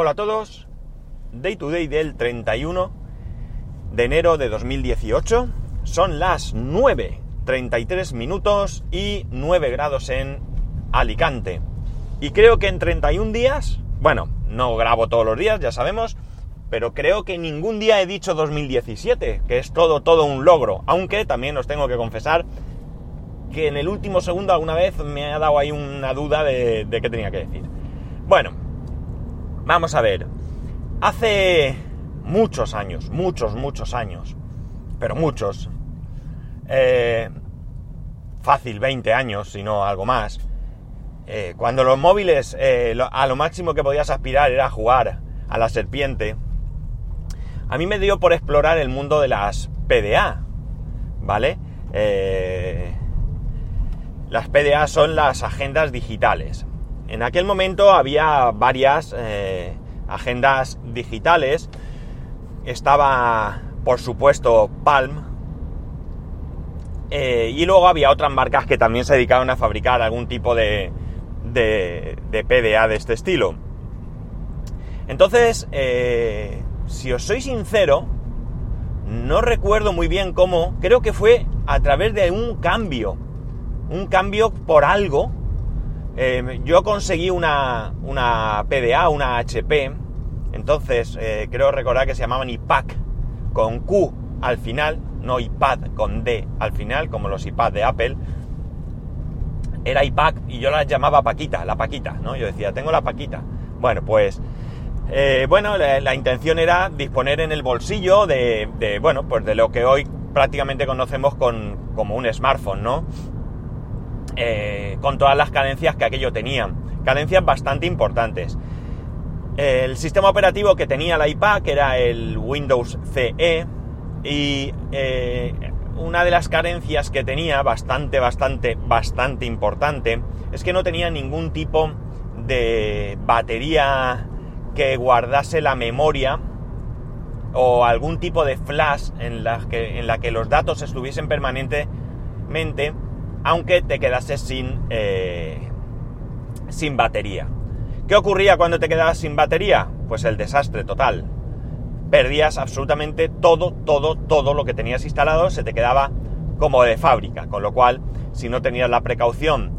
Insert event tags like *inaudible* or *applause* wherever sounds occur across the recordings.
Hola a todos, Day to Day del 31 de enero de 2018. Son las 9.33 minutos y 9 grados en Alicante. Y creo que en 31 días, bueno, no grabo todos los días, ya sabemos, pero creo que ningún día he dicho 2017, que es todo, todo un logro. Aunque también os tengo que confesar que en el último segundo alguna vez me ha dado ahí una duda de, de qué tenía que decir. Bueno, vamos a ver. Hace muchos años, muchos, muchos años, pero muchos, eh, fácil 20 años, si no algo más, eh, cuando los móviles eh, a lo máximo que podías aspirar era jugar a la serpiente, a mí me dio por explorar el mundo de las PDA, ¿vale? las PDA son las agendas digitales. En aquel momento había varias agendas digitales. Estaba, por supuesto, Palm. Eh, y luego había otras marcas que también se dedicaban a fabricar algún tipo de, de, PDA de este estilo. Entonces, eh, si os soy sincero, no recuerdo muy bien cómo, creo que fue a través de un cambio, un cambio por algo. Eh, yo conseguí una, una PDA, una HP, entonces, eh, creo recordar que se llamaban iPad con Q al final, no iPad con D al final, como los iPad de Apple. Era iPad y yo la llamaba Paquita, la Paquita, ¿no? Yo decía, tengo la Paquita. Bueno, pues, eh, bueno, la, intención era disponer en el bolsillo de, bueno, pues de lo que hoy prácticamente conocemos con, como un smartphone, ¿no? Eh, con todas las cadencias que aquello tenía. Cadencias bastante importantes. El sistema operativo que tenía la iPad era el Windows CE y eh, una de las carencias que tenía bastante, bastante, bastante importante es que no tenía ningún tipo de batería que guardase la memoria o algún tipo de flash en la que, en la que los datos estuviesen permanentemente aunque te quedase sin, eh, sin batería. ¿Qué ocurría cuando te quedabas sin batería? Pues el desastre total. Perdías absolutamente todo, todo, todo lo que tenías instalado, se te quedaba como de fábrica, con lo cual, si no tenías la precaución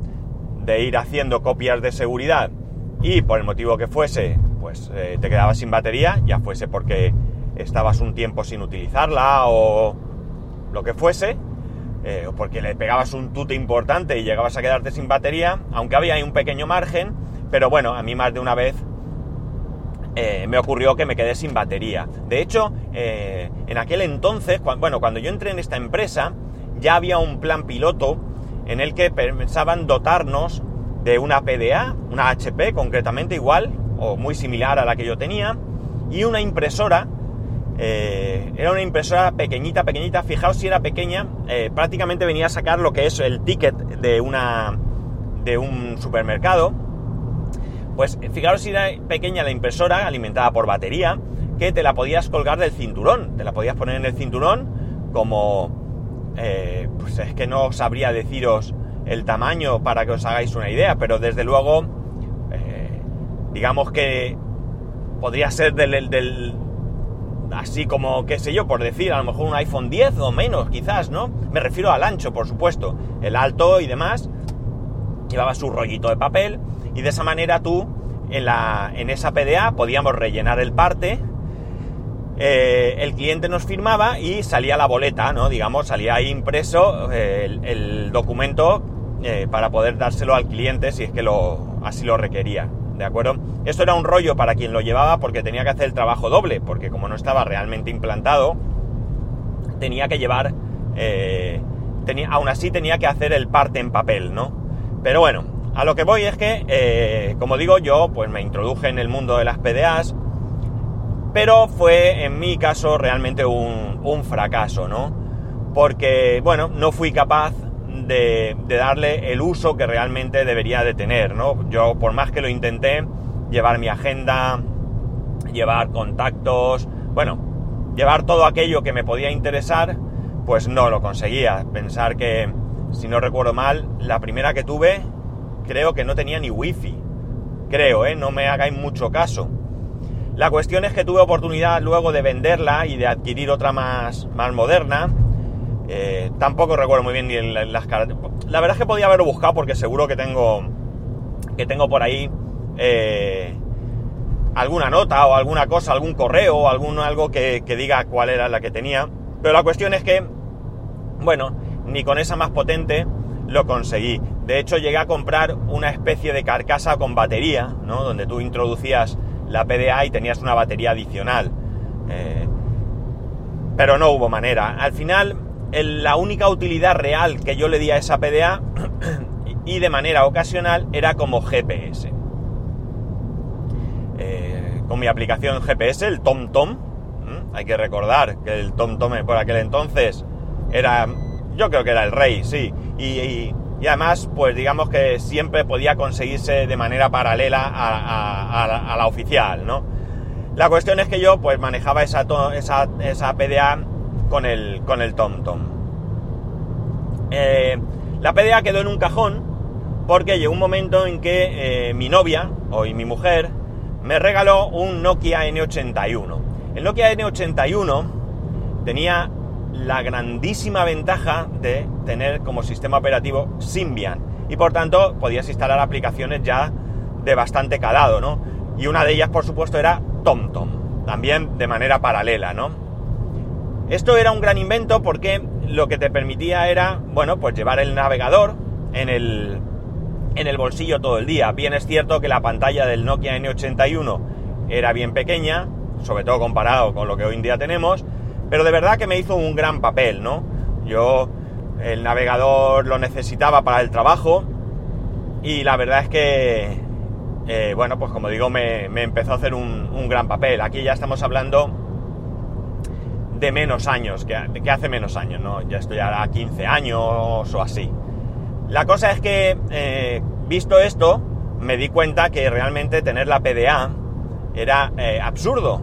de ir haciendo copias de seguridad y por el motivo que fuese, pues eh, te quedabas sin batería, ya fuese porque estabas un tiempo sin utilizarla o lo que fuese, eh, porque le pegabas un tute importante y llegabas a quedarte sin batería, aunque había ahí un pequeño margen, pero bueno, a mí más de una vez eh, me ocurrió que me quedé sin batería. De hecho, eh, en aquel entonces, bueno, cuando yo entré en esta empresa, ya había un plan piloto en el que pensaban dotarnos de una PDA, una HP concretamente igual, o muy similar a la que yo tenía, y una impresora. Eh, era una impresora pequeñita, pequeñita. Fijaos si era pequeña, prácticamente venía a sacar lo que es el ticket de una de un supermercado pues fijaros si era pequeña la impresora, alimentada por batería, que te la podías colgar del cinturón. Te la podías poner en el cinturón como... Eh, pues es que no sabría deciros el tamaño para que os hagáis una idea, pero desde luego, eh, digamos que podría ser del, del, así como, qué sé yo, por decir, a lo mejor un iPhone 10 o menos, quizás, ¿no? Me refiero al ancho, por supuesto, el alto y demás. Llevaba su rollito de papel y de esa manera tú, en, la, en esa PDA, podíamos rellenar el parte, eh, el cliente nos firmaba y salía la boleta, ¿no? Digamos, salía ahí impreso eh, el, documento eh, para poder dárselo al cliente si es que lo, así lo requería. ¿De acuerdo? Esto era un rollo para quien lo llevaba porque tenía que hacer el trabajo doble, porque como no estaba realmente implantado, tenía que llevar. tenía, aún así tenía que hacer el parte en papel, ¿no? Pero bueno, a lo que voy es que, eh, como digo, yo pues me introduje en el mundo de las PDAs, pero fue en mi caso realmente un, fracaso, ¿no? Porque, bueno, no fui capaz de, darle el uso que realmente debería de tener, ¿no? Yo, por más que lo intenté, llevar mi agenda, llevar contactos, bueno, llevar todo aquello que me podía interesar, pues no lo conseguía. Pensar que, si no recuerdo mal, la primera que tuve creo que no tenía ni wifi. Creo, ¿eh? No me hagáis mucho caso. La cuestión es que tuve oportunidad luego de venderla y de adquirir otra más, más moderna. Eh, tampoco recuerdo muy bien ni las características. La verdad es que podía haberlo buscado porque seguro que tengo, que tengo por ahí eh, alguna nota o alguna cosa, algún correo o algún, algo que, que diga cuál era la que tenía. Pero la cuestión es que, bueno, ni con esa más potente lo conseguí. De hecho, llegué a comprar una especie de carcasa con batería, ¿no? Donde tú introducías la PDA y tenías una batería adicional. Eh, pero no hubo manera. Al final, la única utilidad real que yo le di a esa PDA *clears throat* y de manera ocasional era como GPS. Eh, con mi aplicación GPS, el TomTom, hay que recordar que el TomTom por aquel entonces era, yo creo que era el rey, sí, y además, pues digamos que siempre podía conseguirse de manera paralela a, la oficial, ¿no? La cuestión es que yo pues manejaba esa, esa, PDA con el, con el TomTom. Eh, la PDA quedó en un cajón porque llegó un momento en que eh, mi novia, hoy mi mujer, me regaló un Nokia N81. El Nokia N81 tenía la grandísima ventaja de tener como sistema operativo Symbian y por tanto podías instalar aplicaciones ya de bastante calado, ¿no? Y una de ellas, por supuesto, era TomTom, también de manera paralela, ¿no? Esto era un gran invento porque lo que te permitía era, bueno, pues llevar el navegador en el, en el bolsillo todo el día. Bien es cierto que la pantalla del Nokia N81 era bien pequeña, sobre todo comparado con lo que hoy en día tenemos, pero de verdad que me hizo un gran papel, ¿no? Yo el navegador lo necesitaba para el trabajo y la verdad es que, eh, bueno, pues como digo, me, empezó a hacer un, gran papel. Aquí ya estamos hablando de menos años, que, hace menos años, ¿no? Ya estoy ahora 15 años o así. La cosa es que, eh, visto esto, me di cuenta que realmente tener la PDA era eh, absurdo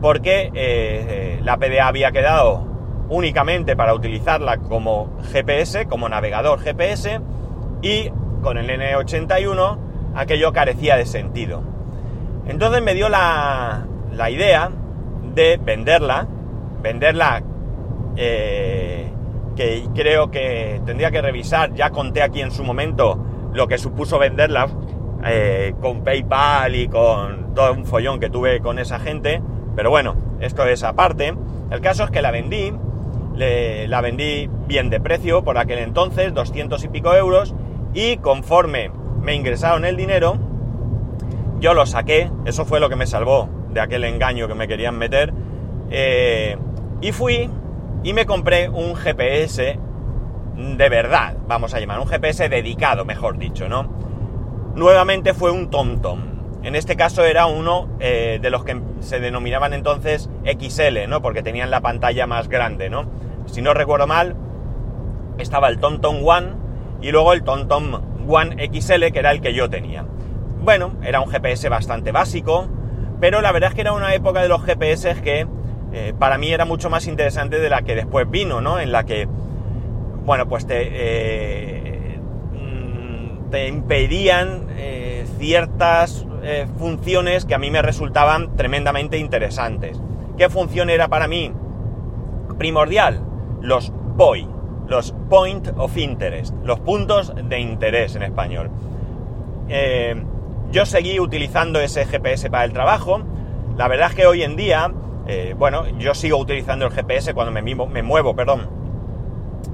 porque eh, la PDA había quedado únicamente para utilizarla como GPS, como navegador GPS, y con el N81 aquello carecía de sentido. Entonces me dio la, idea de venderla, venderla, eh, que creo que tendría que revisar, ya conté aquí en su momento lo que supuso venderla con PayPal y con todo un follón que tuve con esa gente, pero bueno, esto es aparte. El caso es que la vendí, la vendí bien de precio por aquel entonces, 200 y pico euros, y conforme me ingresaron el dinero, yo lo saqué, eso fue lo que me salvó de aquel engaño que me querían meter, eh, y fui y me compré un GPS de verdad, vamos a llamar, un GPS dedicado, mejor dicho, ¿no? Nuevamente fue un TomTom. En este caso era uno eh, de los que se denominaban entonces XL, ¿no? Porque tenían la pantalla más grande, ¿no? Si no recuerdo mal, estaba el TomTom One y luego el TomTom One XL, que era el que yo tenía. Bueno, era un GPS bastante básico, pero la verdad es que era una época de los GPS que eh, para mí era mucho más interesante de la que después vino, ¿no? En la que, bueno, pues te, eh, mm, te impedían ciertas eh, funciones que a mí me resultaban tremendamente interesantes. ¿Qué función era para mí primordial? Los POI, los Point of Interest, los puntos de interés en español. Yo seguí utilizando ese GPS para el trabajo. La verdad es que hoy en día, eh, bueno, yo sigo utilizando el GPS cuando me, me muevo, perdón,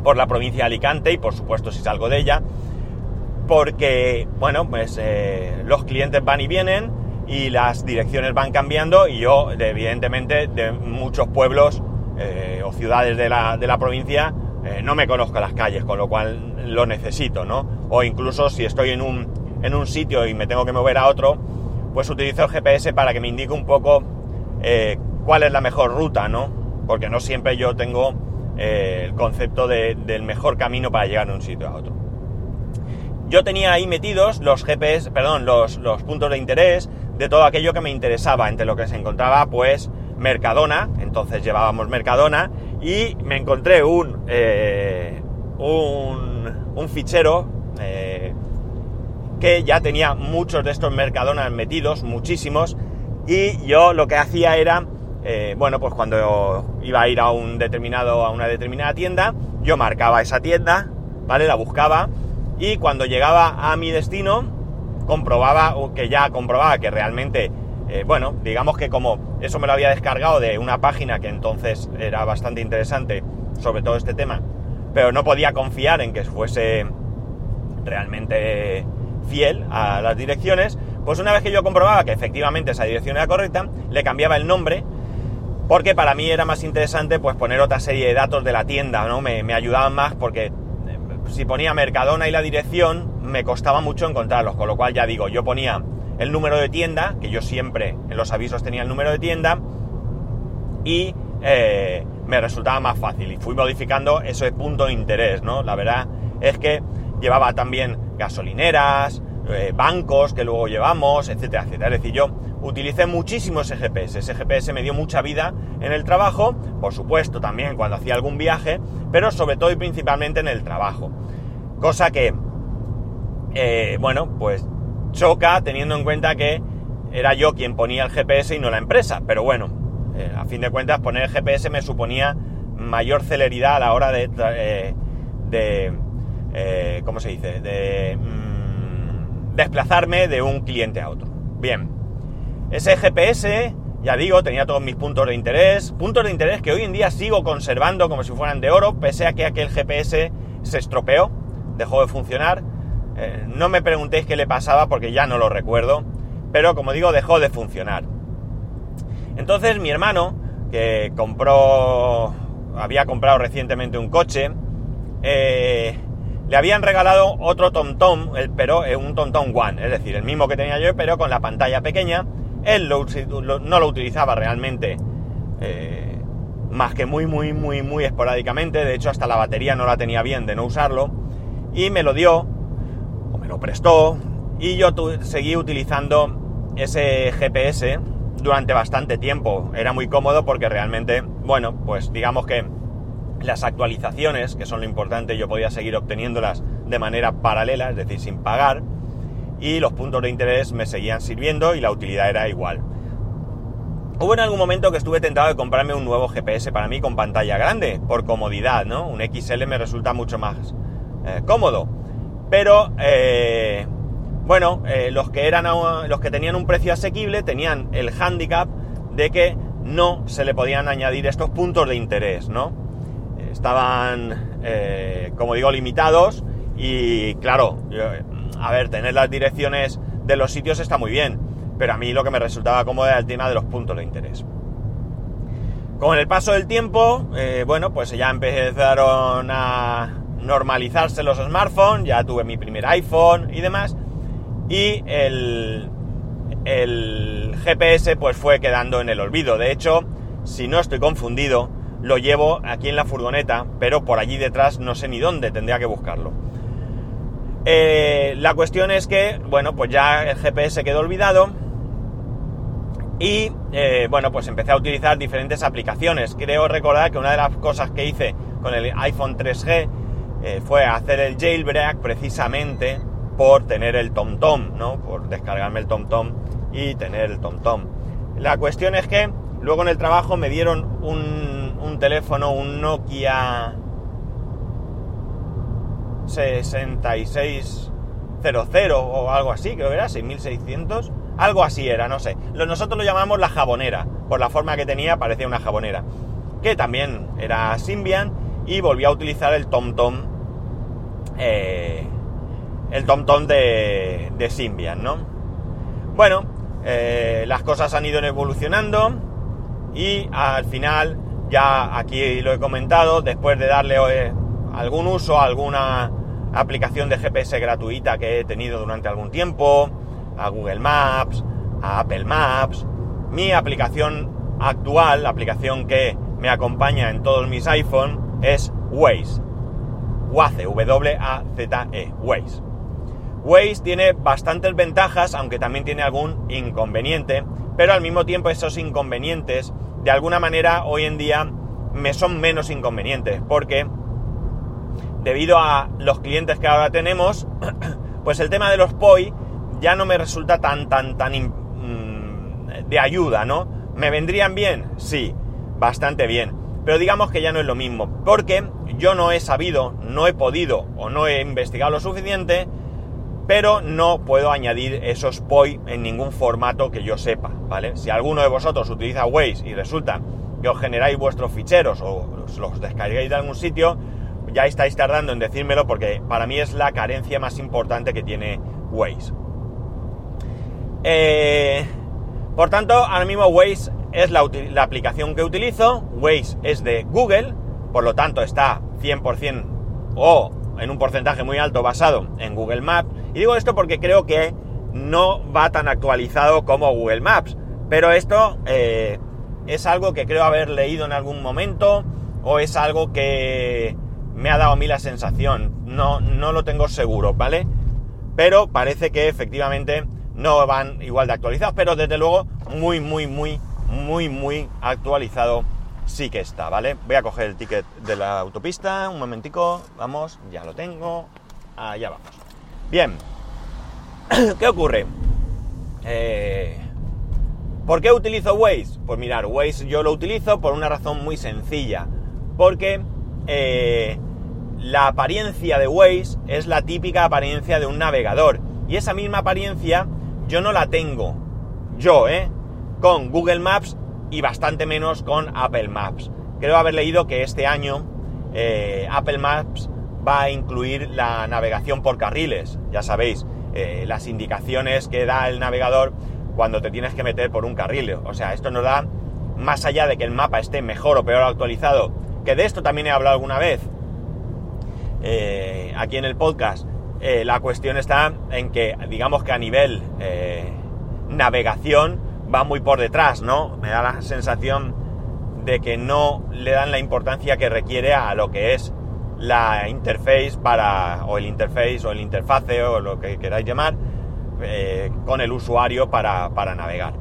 por la provincia de Alicante y por supuesto si salgo de ella porque, bueno, pues eh, los clientes van y vienen y las direcciones van cambiando y yo, evidentemente, de muchos pueblos eh, o ciudades de la, de la provincia no me conozco las calles, con lo cual lo necesito, ¿no? O incluso si estoy en un, en un sitio y me tengo que mover a otro, pues utilizo el GPS para que me indique un poco cuál es la mejor ruta, ¿no? Porque no siempre yo tengo el concepto del mejor camino para llegar de un sitio a otro yo tenía ahí metidos los GPS, perdón, los, puntos de interés de todo aquello que me interesaba, entre lo que se encontraba pues Mercadona, entonces llevábamos Mercadona y me encontré un, eh, un, fichero eh, que ya tenía muchos de estos Mercadonas metidos, muchísimos, Y yo lo que hacía era, eh, bueno, pues cuando iba a ir a un determinado, a una determinada tienda, yo marcaba esa tienda, ¿vale? La buscaba y cuando llegaba a mi destino, comprobaba, que ya comprobaba que realmente, eh, bueno, digamos que como eso me lo había descargado de una página que entonces era bastante interesante sobre todo este tema, pero no podía confiar en que fuese realmente fiel a las direcciones, pues una vez que yo comprobaba que efectivamente esa dirección era correcta, le cambiaba el nombre, porque para mí era más interesante pues poner otra serie de datos de la tienda, ¿no? Me, me ayudaban más porque eh, si ponía Mercadona y la dirección, me costaba mucho encontrarlos, con lo cual ya digo, yo ponía el número de tienda, que yo siempre en los avisos tenía el número de tienda, y eh, me resultaba más fácil. Y fui modificando ese punto de interés, ¿no? La verdad es que llevaba también gasolineras, eh, bancos que luego llevamos, etcétera, etcétera. Es decir, yo utilicé muchísimo ese GPS. Ese GPS me dio mucha vida en el trabajo, por supuesto también cuando hacía algún viaje, pero sobre todo y principalmente en el trabajo. Cosa que, eh, bueno, pues choca teniendo en cuenta que era yo quien ponía el GPS y no la empresa. Pero bueno, eh, a fin de cuentas poner el GPS me suponía mayor celeridad a la hora de... de eh, ¿Cómo se dice? De mm, desplazarme de un cliente a otro. Bien, ese GPS, ya digo, tenía todos mis puntos de interés, puntos de interés que hoy en día sigo conservando como si fueran de oro, pese a que aquel GPS se estropeó, dejó de funcionar eh, no me preguntéis qué le pasaba porque ya no lo recuerdo, pero como digo, dejó de funcionar. Entonces mi hermano, que compró, había comprado recientemente un coche, eh, le habían regalado otro TomTom, pero eh, un TomTom One, es decir, el mismo que tenía yo, pero con la pantalla pequeña. Él no lo utilizaba realmente más que muy, muy, muy, muy esporádicamente. De hecho, hasta la batería no la tenía bien de no usarlo. Y me lo dio lo prestó y yo seguí utilizando ese GPS durante bastante tiempo. Era muy cómodo porque realmente, bueno, pues digamos que las actualizaciones, que son lo importante, yo podía seguir obteniéndolas de manera paralela, es decir, sin pagar, y los puntos de interés me seguían sirviendo y la utilidad era igual. Hubo en algún momento que estuve tentado de comprarme un nuevo GPS para mí con pantalla grande, por comodidad, ¿no? Un XL me resulta mucho más eh, cómodo. Pero, eh, bueno, eh, los, que eran, los que tenían un precio asequible tenían el hándicap de que no se le podían añadir estos puntos de interés, ¿no? Estaban, como digo, limitados y, claro, a ver, tener las direcciones de los sitios está muy bien, pero a mí lo que me resultaba cómodo era el tema de los puntos de interés. Con el paso del tiempo, bueno, pues ya empezaron a, normalizarse los smartphones, ya tuve mi primer iPhone y demás, y el, el GPS pues fue quedando en el olvido. De hecho, si no estoy confundido, lo llevo aquí en la furgoneta, pero por allí detrás no sé ni dónde, tendría que buscarlo. Eh, la cuestión es que, bueno, pues ya el GPS quedó olvidado y, eh, bueno, pues empecé a utilizar diferentes aplicaciones. Creo recordar que una de las cosas que hice con el iPhone 3G eh, fue hacer el jailbreak precisamente por tener el TomTom, ¿no? Por descargarme el TomTom y tener el TomTom. La cuestión es que luego en el trabajo me dieron un, un teléfono, un Nokia 6600 o algo así, creo que era 6600, algo así era, no sé. Nosotros lo llamamos la jabonera, por la forma que tenía parecía una jabonera, que también era Symbian y volví a utilizar el TomTom eh, el TomTom de, de Symbian, ¿no? Bueno, eh, las cosas han ido evolucionando y al final, ya aquí lo he comentado, después de darle eh, algún uso alguna aplicación de GPS gratuita que he tenido durante algún tiempo, a Google Maps, a Apple Maps, mi aplicación actual, la aplicación que me acompaña en todos mis iPhone, es Waze. Waze, W-A-Z-E, Waze. Waze tiene bastantes ventajas, aunque también tiene algún inconveniente, pero al mismo tiempo esos inconvenientes, de alguna manera, hoy en día me son menos inconvenientes, porque debido a los clientes que ahora tenemos, *clears throat* pues el tema de los POI ya no me resulta tan, tan, tan, mm, de ayuda, ¿no? ¿Me vendrían bien? Sí, bastante bien. Pero digamos que ya no es lo mismo, porque yo no he sabido, no he podido o no he investigado lo suficiente, pero no puedo añadir esos POI en ningún formato que yo sepa, ¿vale? Si alguno de vosotros utiliza Waze y resulta que os generáis vuestros ficheros o los descargáis de algún sitio, ya estáis tardando en decírmelo porque para mí es la carencia más importante que tiene Waze. Eh, por tanto, ahora mismo Waze es la, aplicación que utilizo. Waze es de Google, por lo tanto está 100% o en un porcentaje muy alto basado en Google Maps. Y digo esto porque creo que no va tan actualizado como Google Maps. Pero esto eh, es algo que creo haber leído en algún momento o es algo que me ha dado a mí la sensación. No, no lo tengo seguro, ¿vale? Pero parece que efectivamente no van igual de actualizados, pero desde luego muy, muy, muy, muy, muy actualizado sí que está, ¿vale? Voy a coger el ticket de la autopista, un momentico, vamos, ya lo tengo, allá vamos. Bien, *clears throat* ¿qué ocurre? Eh, ¿Por qué utilizo Waze? Pues mirar, Waze yo lo utilizo por una razón muy sencilla, porque eh, la apariencia de Waze es la típica apariencia de un navegador, y esa misma apariencia yo no la tengo, yo, ¿eh? Con Google Maps y bastante menos con Apple Maps. Creo haber leído que este año eh, Apple Maps va a incluir la navegación por carriles, ya sabéis, las indicaciones que da el navegador cuando te tienes que meter por un carril. O sea, esto nos da, más allá de que el mapa esté mejor o peor actualizado, que de esto también he hablado alguna vez eh, aquí en el podcast, la cuestión está en que, digamos que a nivel navegación, va muy por detrás, ¿no? Me da la sensación de que no le dan la importancia que requiere a lo que es la interface para, o el interface, o el interfase, o lo que queráis llamar, eh, con el usuario para, navegar.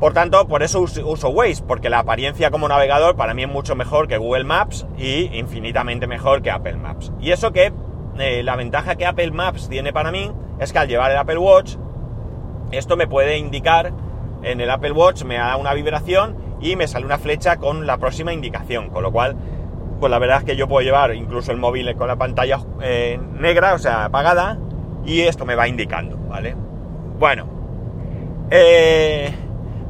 Por tanto, por eso uso, Waze, porque la apariencia como navegador para mí es mucho mejor que Google Maps y infinitamente mejor que Apple Maps. Y eso que eh, la ventaja que Apple Maps tiene para mí es que al llevar el Apple Watch, esto me puede indicar en el Apple Watch me da una vibración y me sale una flecha con la próxima indicación, con lo cual, pues la verdad es que yo puedo llevar incluso el móvil con la pantalla eh, negra, o sea, apagada, y esto me va indicando, ¿vale? Bueno, eh,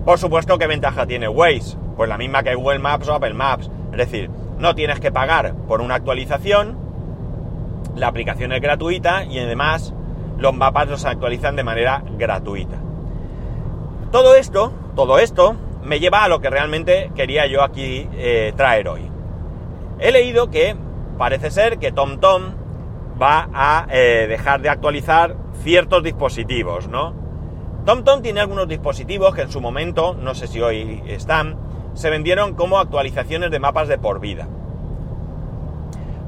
por supuesto, ¿qué ventaja tiene Waze? Pues la misma que Google Maps o Apple Maps, es decir, no tienes que pagar por una actualización, la aplicación es gratuita y además los mapas los actualizan de manera gratuita. Todo esto, todo esto, me lleva a lo que realmente quería yo aquí eh, traer hoy. He leído que parece ser que TomTom va a eh, dejar de actualizar ciertos dispositivos, ¿no? TomTom tiene algunos dispositivos que en su momento, no sé si hoy están, se vendieron como actualizaciones de mapas de por vida.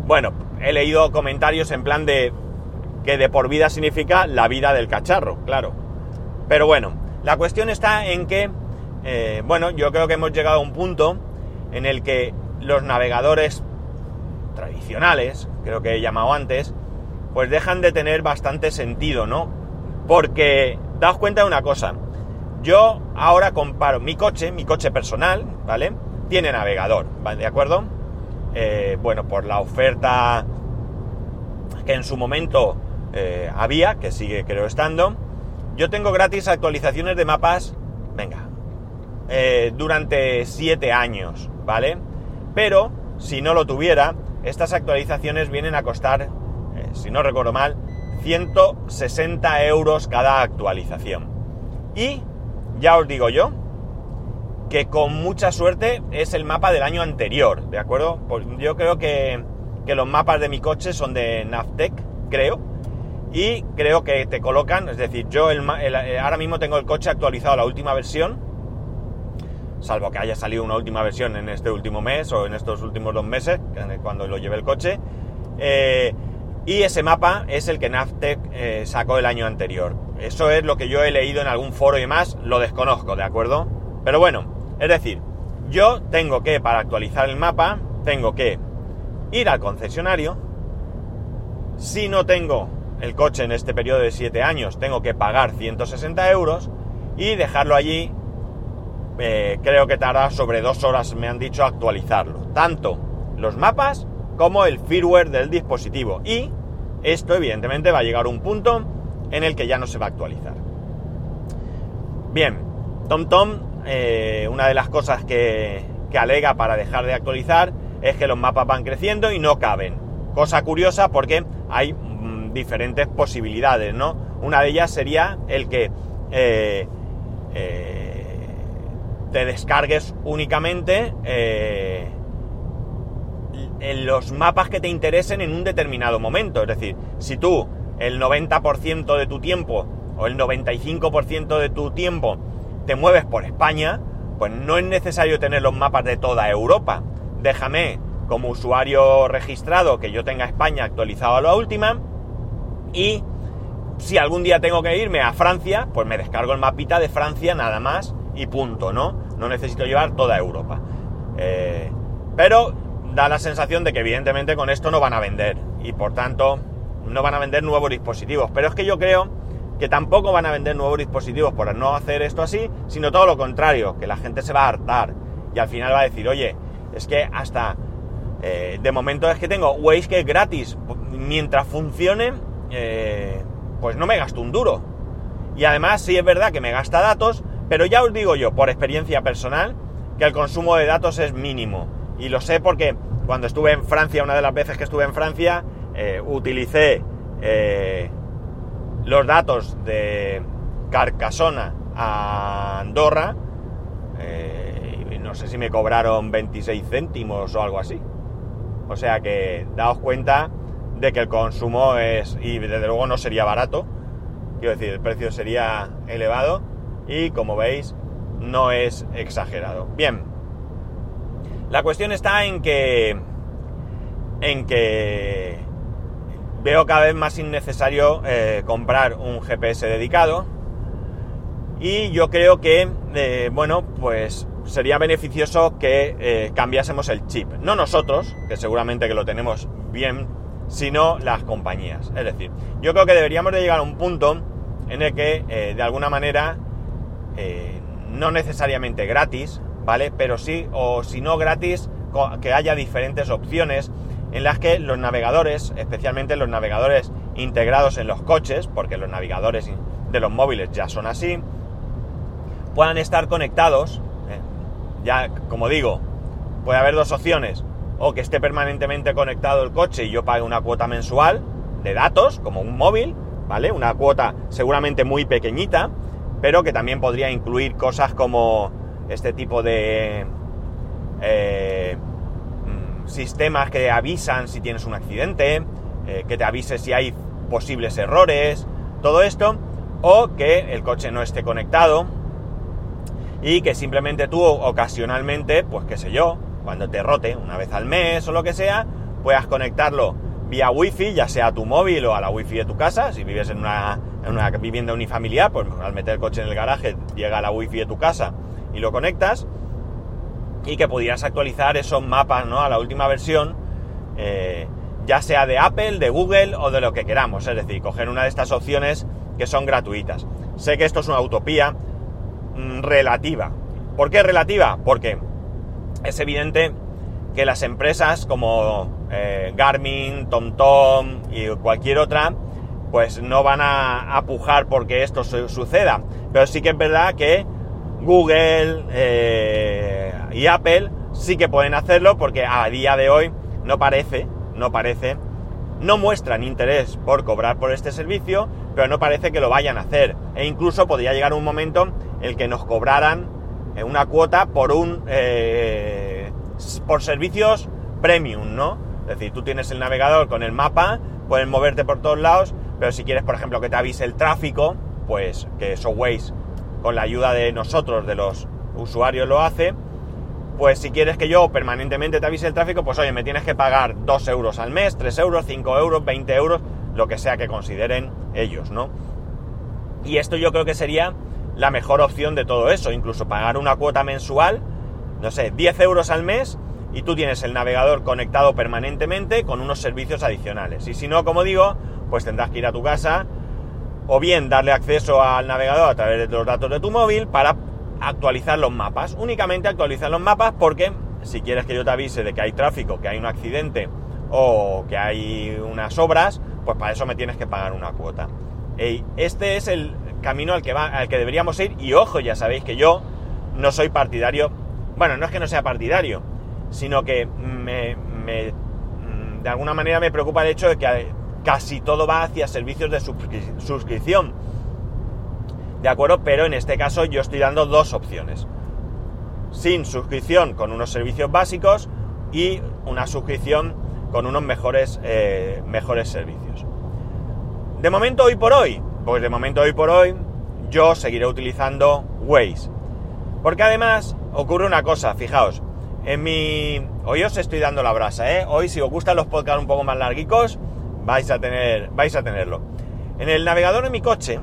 Bueno, he leído comentarios en plan de que de por vida significa la vida del cacharro, claro. Pero bueno, la cuestión está en que, eh, bueno, yo creo que hemos llegado a un punto en el que los navegadores tradicionales, creo que he llamado antes, pues dejan de tener bastante sentido, ¿no? Porque, daos cuenta de una cosa, yo ahora comparo mi coche, mi coche personal, ¿vale? Tiene navegador, ¿vale? ¿De acuerdo? Eh, bueno, por la oferta que en su momento eh, había, que sigue creo estando, yo tengo gratis actualizaciones de mapas, venga, eh, durante 7 años, ¿vale? Pero si no lo tuviera, estas actualizaciones vienen a costar, si no recuerdo mal, 160 euros cada actualización. Y ya os digo yo que con mucha suerte es el mapa del año anterior, ¿de acuerdo? Pues yo creo que, que los mapas de mi coche son de Navtec, creo, y creo que te colocan, es decir, yo eh, ahora mismo tengo el coche actualizado a la última versión, salvo que haya salido una última versión en este último mes o en estos últimos dos meses, cuando lo llevé el coche, eh, y ese mapa es el que Navtec eh, sacó el año anterior. Eso es lo que yo he leído en algún foro y demás, lo desconozco, ¿de acuerdo? Pero bueno, es decir, yo tengo que, para actualizar el mapa, tengo que ir al concesionario, si no tengo el coche en este periodo de 7 años tengo que pagar 160 euros y dejarlo allí eh, creo que tarda sobre dos horas, me han dicho, actualizarlo. Tanto los mapas como el firmware del dispositivo. Y esto evidentemente va a llegar a un punto en el que ya no se va a actualizar. Bien, TomTom, eh, una de las cosas que, que alega para dejar de actualizar es que los mapas van creciendo y no caben. Cosa curiosa porque hay mm, diferentes posibilidades, ¿no? Una de ellas sería el que eh, eh, te descargues únicamente en los mapas que te interesen en un determinado momento. Es decir, si tú el 90% de tu tiempo o el 95% de tu tiempo te mueves por España, pues no es necesario tener los mapas de toda Europa. Déjame como usuario registrado que yo tenga España actualizado a la última y si algún día tengo que irme a Francia, pues me descargo el mapita de Francia nada más y punto, ¿no? No necesito llevar toda Europa. Eh, pero da la sensación de que evidentemente con esto no van a vender y por tanto no van a vender nuevos dispositivos. Pero es que yo creo que tampoco van a vender nuevos dispositivos por no hacer esto así, sino todo lo contrario, que la gente se va a hartar y al final va a decir, oye, es que hasta eh, de momento es que tengo Waze que es gratis, mientras funcione, eh, pues no me gasto un duro. Y además sí es verdad que me gasta datos, pero ya os digo yo, por experiencia personal, que el consumo de datos es mínimo. Y lo sé porque cuando estuve en Francia, una de las veces que estuve en Francia, eh, utilicé los datos de Carcasona a Andorra, eh, no sé si me cobraron 26 céntimos o algo así. O sea que daos cuenta de que el consumo es, y desde luego no sería barato, quiero decir, el precio sería elevado y como veis no es exagerado. Bien, la cuestión está en que, en que veo cada vez más innecesario eh, comprar un GPS dedicado y yo creo que, eh, bueno, pues sería beneficioso que eh, cambiásemos el chip. No nosotros, que seguramente que lo tenemos bien, sino las compañías. Es decir, yo creo que deberíamos de llegar a un punto en el que, de alguna manera, no necesariamente gratis, ¿vale? Pero sí, o si no gratis, que haya diferentes opciones en las que los navegadores, especialmente los navegadores integrados en los coches, porque los navegadores de los móviles ya son así, puedan estar conectados. ¿eh? Ya, como digo, puede haber dos opciones. O que esté permanentemente conectado el coche y yo pague una cuota mensual de datos, como un móvil, ¿vale? Una cuota seguramente muy pequeñita, pero que también podría incluir cosas como este tipo de... Eh, sistemas que avisan si tienes un accidente, eh, que te avise si hay posibles errores, todo esto, o que el coche no esté conectado y que simplemente tú ocasionalmente, pues qué sé yo, cuando te rote una vez al mes o lo que sea, puedas conectarlo vía wifi, ya sea a tu móvil o a la wifi de tu casa, si vives en una, en una vivienda unifamiliar, pues al meter el coche en el garaje llega a la wifi de tu casa y lo conectas, y que pudieras actualizar esos mapas ¿no? a la última versión, eh, ya sea de Apple, de Google o de lo que queramos, es decir, coger una de estas opciones que son gratuitas. Sé que esto es una utopía mm, relativa. ¿Por qué relativa? Porque es evidente que las empresas como eh, Garmin, TomTom y cualquier otra, pues no van a, a pujar porque esto suceda. Pero sí que es verdad que Google eh, y Apple sí que pueden hacerlo porque a día de hoy no parece, no parece, no muestran interés por cobrar por este servicio, pero no parece que lo vayan a hacer. E incluso podría llegar un momento en el que nos cobraran eh, una cuota por un eh, por servicios premium, ¿no? Es decir, tú tienes el navegador con el mapa, puedes moverte por todos lados, pero si quieres, por ejemplo, que te avise el tráfico, pues que eso Waze con la ayuda de nosotros, de los usuarios, lo hace, pues si quieres que yo permanentemente te avise el tráfico, pues oye, me tienes que pagar 2 euros al mes, 3 euros, 5 euros, 20 euros, lo que sea que consideren ellos, ¿no? Y esto yo creo que sería la mejor opción de todo eso, incluso pagar una cuota mensual, no sé, 10 euros al mes y tú tienes el navegador conectado permanentemente con unos servicios adicionales. Y si no, como digo, pues tendrás que ir a tu casa, o bien darle acceso al navegador a través de los datos de tu móvil para actualizar los mapas. Únicamente actualizar los mapas porque si quieres que yo te avise de que hay tráfico, que hay un accidente o que hay unas obras, pues para eso me tienes que pagar una cuota. Este es el camino al que, deberíamos ir. Y ojo, ya sabéis que yo no soy partidario. Bueno, no es que no sea partidario, sino que me, me de alguna manera me preocupa el hecho de que casi todo va hacia servicios de suscripción. ¿De acuerdo? Pero en este caso yo estoy dando dos opciones. Sin suscripción con unos servicios básicos y una suscripción con unos mejores, eh, mejores servicios. De momento, hoy por hoy, pues de momento, hoy por hoy, yo seguiré utilizando Waze. Porque además ocurre una cosa, fijaos, en mi... Hoy os estoy dando la brasa, ¿eh? Hoy si os gustan los podcasts un poco más larguicos, vais a, tener, vais a tenerlo. En el navegador de mi coche,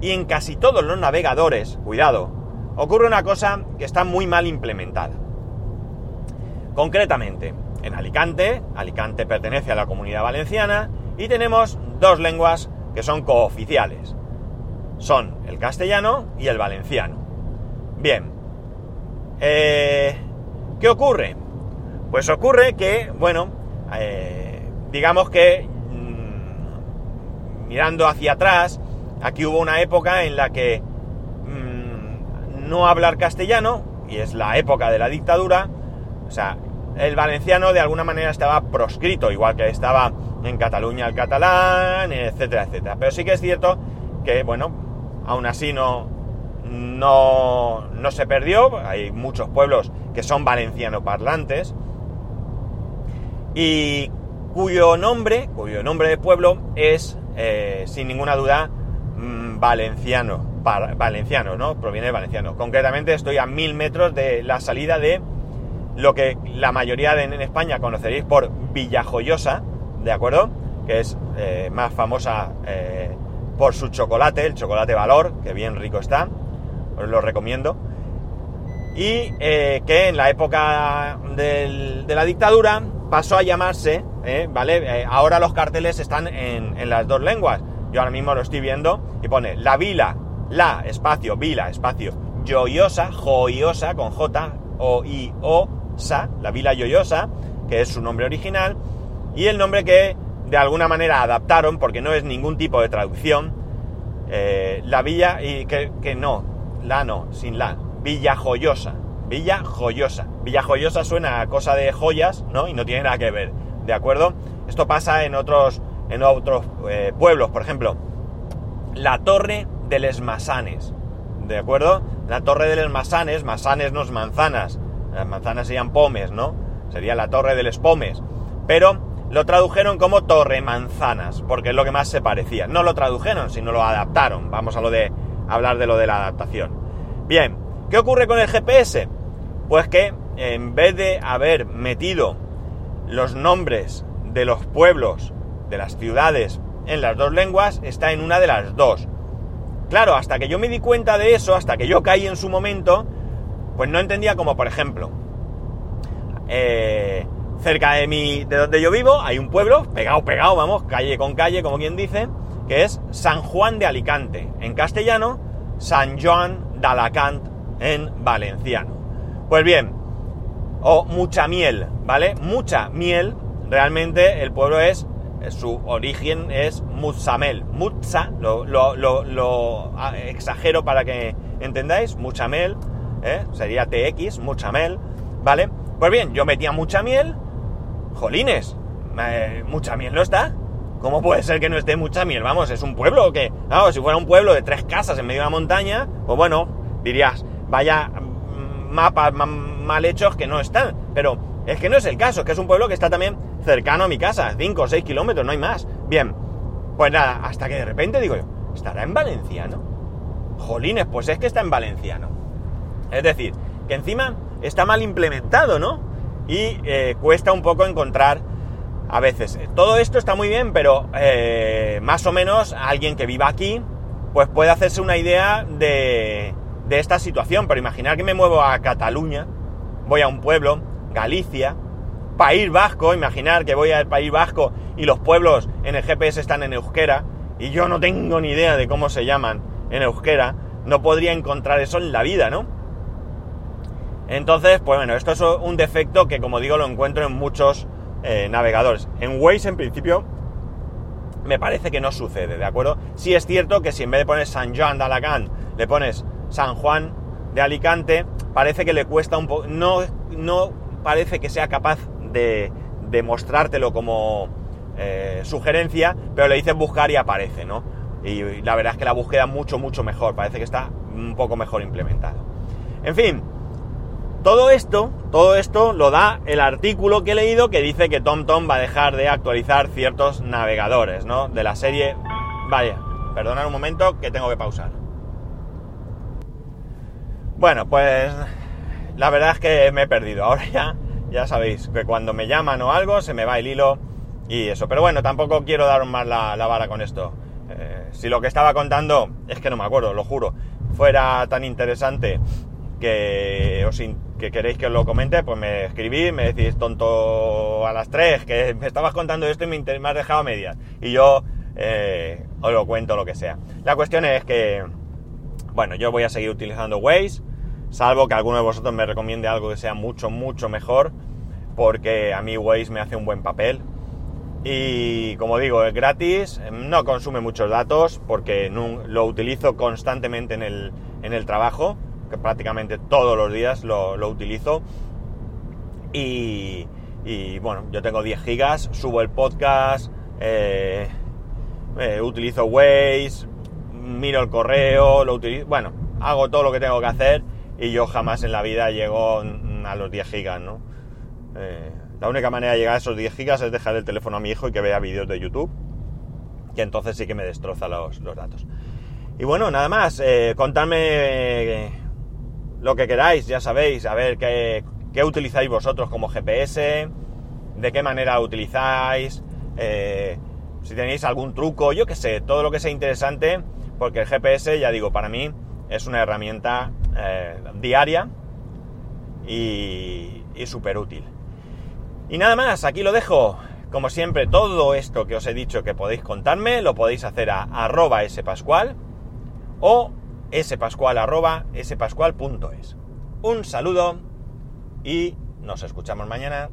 y en casi todos los navegadores, cuidado, ocurre una cosa que está muy mal implementada. Concretamente, en Alicante, Alicante pertenece a la comunidad valenciana, y tenemos dos lenguas que son cooficiales. Son el castellano y el valenciano. Bien. Eh, ¿Qué ocurre? Pues ocurre que, bueno, eh, digamos que mm, mirando hacia atrás, aquí hubo una época en la que mm, no hablar castellano, y es la época de la dictadura, o sea, el valenciano de alguna manera estaba proscrito, igual que estaba en Cataluña el catalán, etcétera, etcétera. Pero sí que es cierto que, bueno, aún así no, no, no se perdió, hay muchos pueblos que son valenciano parlantes, y cuyo nombre, cuyo nombre de pueblo es, eh, sin ninguna duda, mm, valenciano, valenciano, ¿no? Proviene de valenciano. Concretamente estoy a mil metros de la salida de lo que la mayoría de, en España conoceréis por Villajoyosa, ¿de acuerdo? Que es eh, más famosa eh, por su chocolate, el chocolate Valor, que bien rico está, os lo recomiendo. Y que en la época de la dictadura pasó a llamarse, ¿eh? ¿vale? Eh, ahora los carteles están en, las dos lenguas. Yo ahora mismo lo estoy viendo y pone la vila, la, espacio, vila, espacio, yoyosa, joyosa, con J, O, I, O, Sa, la vila yoyosa, que es su nombre original, y el nombre que de alguna manera adaptaron, porque no es ningún tipo de traducción, eh, la villa, y que, que no, la no, sin la, Villa Joyosa, Villa Joyosa. Villa Joyosa suena a cosa de joyas, ¿no? Y no tiene nada que ver, ¿de acuerdo? Esto pasa en otros, en otros eh, pueblos, por ejemplo, la Torre de les Masanes, ¿de acuerdo? La Torre de les Masanes, Masanes no es manzanas, las manzanas serían pomes, ¿no? Sería la Torre de les Pomes, pero lo tradujeron como Torre Manzanas, porque es lo que más se parecía. No lo tradujeron, sino lo adaptaron. Vamos a lo de hablar de lo de la adaptación. Bien, ¿qué ocurre con el GPS? Pues que en vez de haber metido los nombres de los pueblos, de las ciudades, en las dos lenguas, está en una de las dos. Claro, hasta que yo me di cuenta de eso, hasta que yo caí en su momento, pues no entendía como, por ejemplo, eh, cerca de mi, de donde yo vivo, hay un pueblo, pegado, pegado, vamos, calle con calle, como quien dice, que es San Juan de Alicante, en castellano, San Juan de Alacant en valenciano. Pues bien, o mucha miel, ¿vale? Mucha miel, realmente el pueblo es, su origen es Mutsamel. Mutsa, lo, lo, exagero para que entendáis, mucha miel, ¿eh? sería TX, mucha miel, ¿vale? Pues bien, yo metía mucha miel, jolines, mucha miel no está. ¿Cómo puede ser que no esté mucha miel? Vamos, es un pueblo que, claro, si fuera un pueblo de tres casas en medio de la montaña, pues bueno, dirías, vaya mapas mal hechos que no están. Pero es que no es el caso, que es un pueblo que está también cercano a mi casa, 5 o 6 kilómetros, no hay más. Bien, pues nada, hasta que de repente digo yo, ¿estará en valenciano? Jolines, pues es que está en valenciano. Es decir, que encima está mal implementado, ¿no? Y eh, cuesta un poco encontrar a veces. Todo esto está muy bien, pero eh, más o menos alguien que viva aquí, pues puede hacerse una idea de, de esta situación, pero imaginar que me muevo a Cataluña, voy a un pueblo, Galicia, País Vasco, imaginar que voy al País Vasco y los pueblos en el GPS están en euskera y yo no tengo ni idea de cómo se llaman en euskera, no podría encontrar eso en la vida, ¿no? Entonces, pues bueno, esto es un defecto que como digo lo encuentro en muchos eh, navegadores. En Waze en principio me parece que no sucede, ¿de acuerdo? Sí es cierto que si en vez de poner San Juan de Alacant le pones San Juan de Alicante, parece que le cuesta un poco, no, no parece que sea capaz de, de mostrártelo como eh, sugerencia, pero le dices buscar y aparece, ¿no? Y la verdad es que la búsqueda mucho, mucho mejor, parece que está un poco mejor implementado. En fin, todo esto, todo esto lo da el artículo que he leído que dice que TomTom va a dejar de actualizar ciertos navegadores, ¿no? De la serie... Vaya, perdonad un momento que tengo que pausar. Bueno, pues la verdad es que me he perdido. Ahora ya, ya sabéis que cuando me llaman o algo se me va el hilo y eso. Pero bueno, tampoco quiero dar más la, vara con esto. Eh, si lo que estaba contando, es que no me acuerdo, lo juro, fuera tan interesante que, os, que queréis que os lo comente, pues me escribís, me decís tonto a las 3, que me estabas contando esto y me, has dejado a medias. Y yo eh, os lo cuento lo que sea. La cuestión es que, bueno, yo voy a seguir utilizando Waze, salvo que alguno de vosotros me recomiende algo que sea mucho, mucho mejor, porque a mí Waze me hace un buen papel. Y como digo, es gratis, no consume muchos datos porque lo utilizo constantemente en el, en el trabajo que prácticamente todos los días lo, utilizo. Y, bueno, yo tengo 10 gigas, subo el podcast, eh, eh, utilizo Waze, miro el correo, lo utilizo, bueno, hago todo lo que tengo que hacer y yo jamás en la vida llego a los 10 gigas, ¿no? Eh, la única manera de llegar a esos 10 gigas es dejar el teléfono a mi hijo y que vea vídeos de YouTube, que entonces sí que me destroza los, datos. Y bueno, nada más, contadme lo que queráis, ya sabéis, a ver qué, utilizáis vosotros como GPS, de qué manera utilizáis, eh, si tenéis algún truco, yo qué sé, todo lo que sea interesante, porque el GPS, ya digo, para mí es una herramienta eh, diaria y, y súper útil. Y nada más, aquí lo dejo. Como siempre, todo esto que os he dicho que podéis contarme, lo podéis hacer a arroba spascual o spascual.es. Un saludo y nos escuchamos mañana.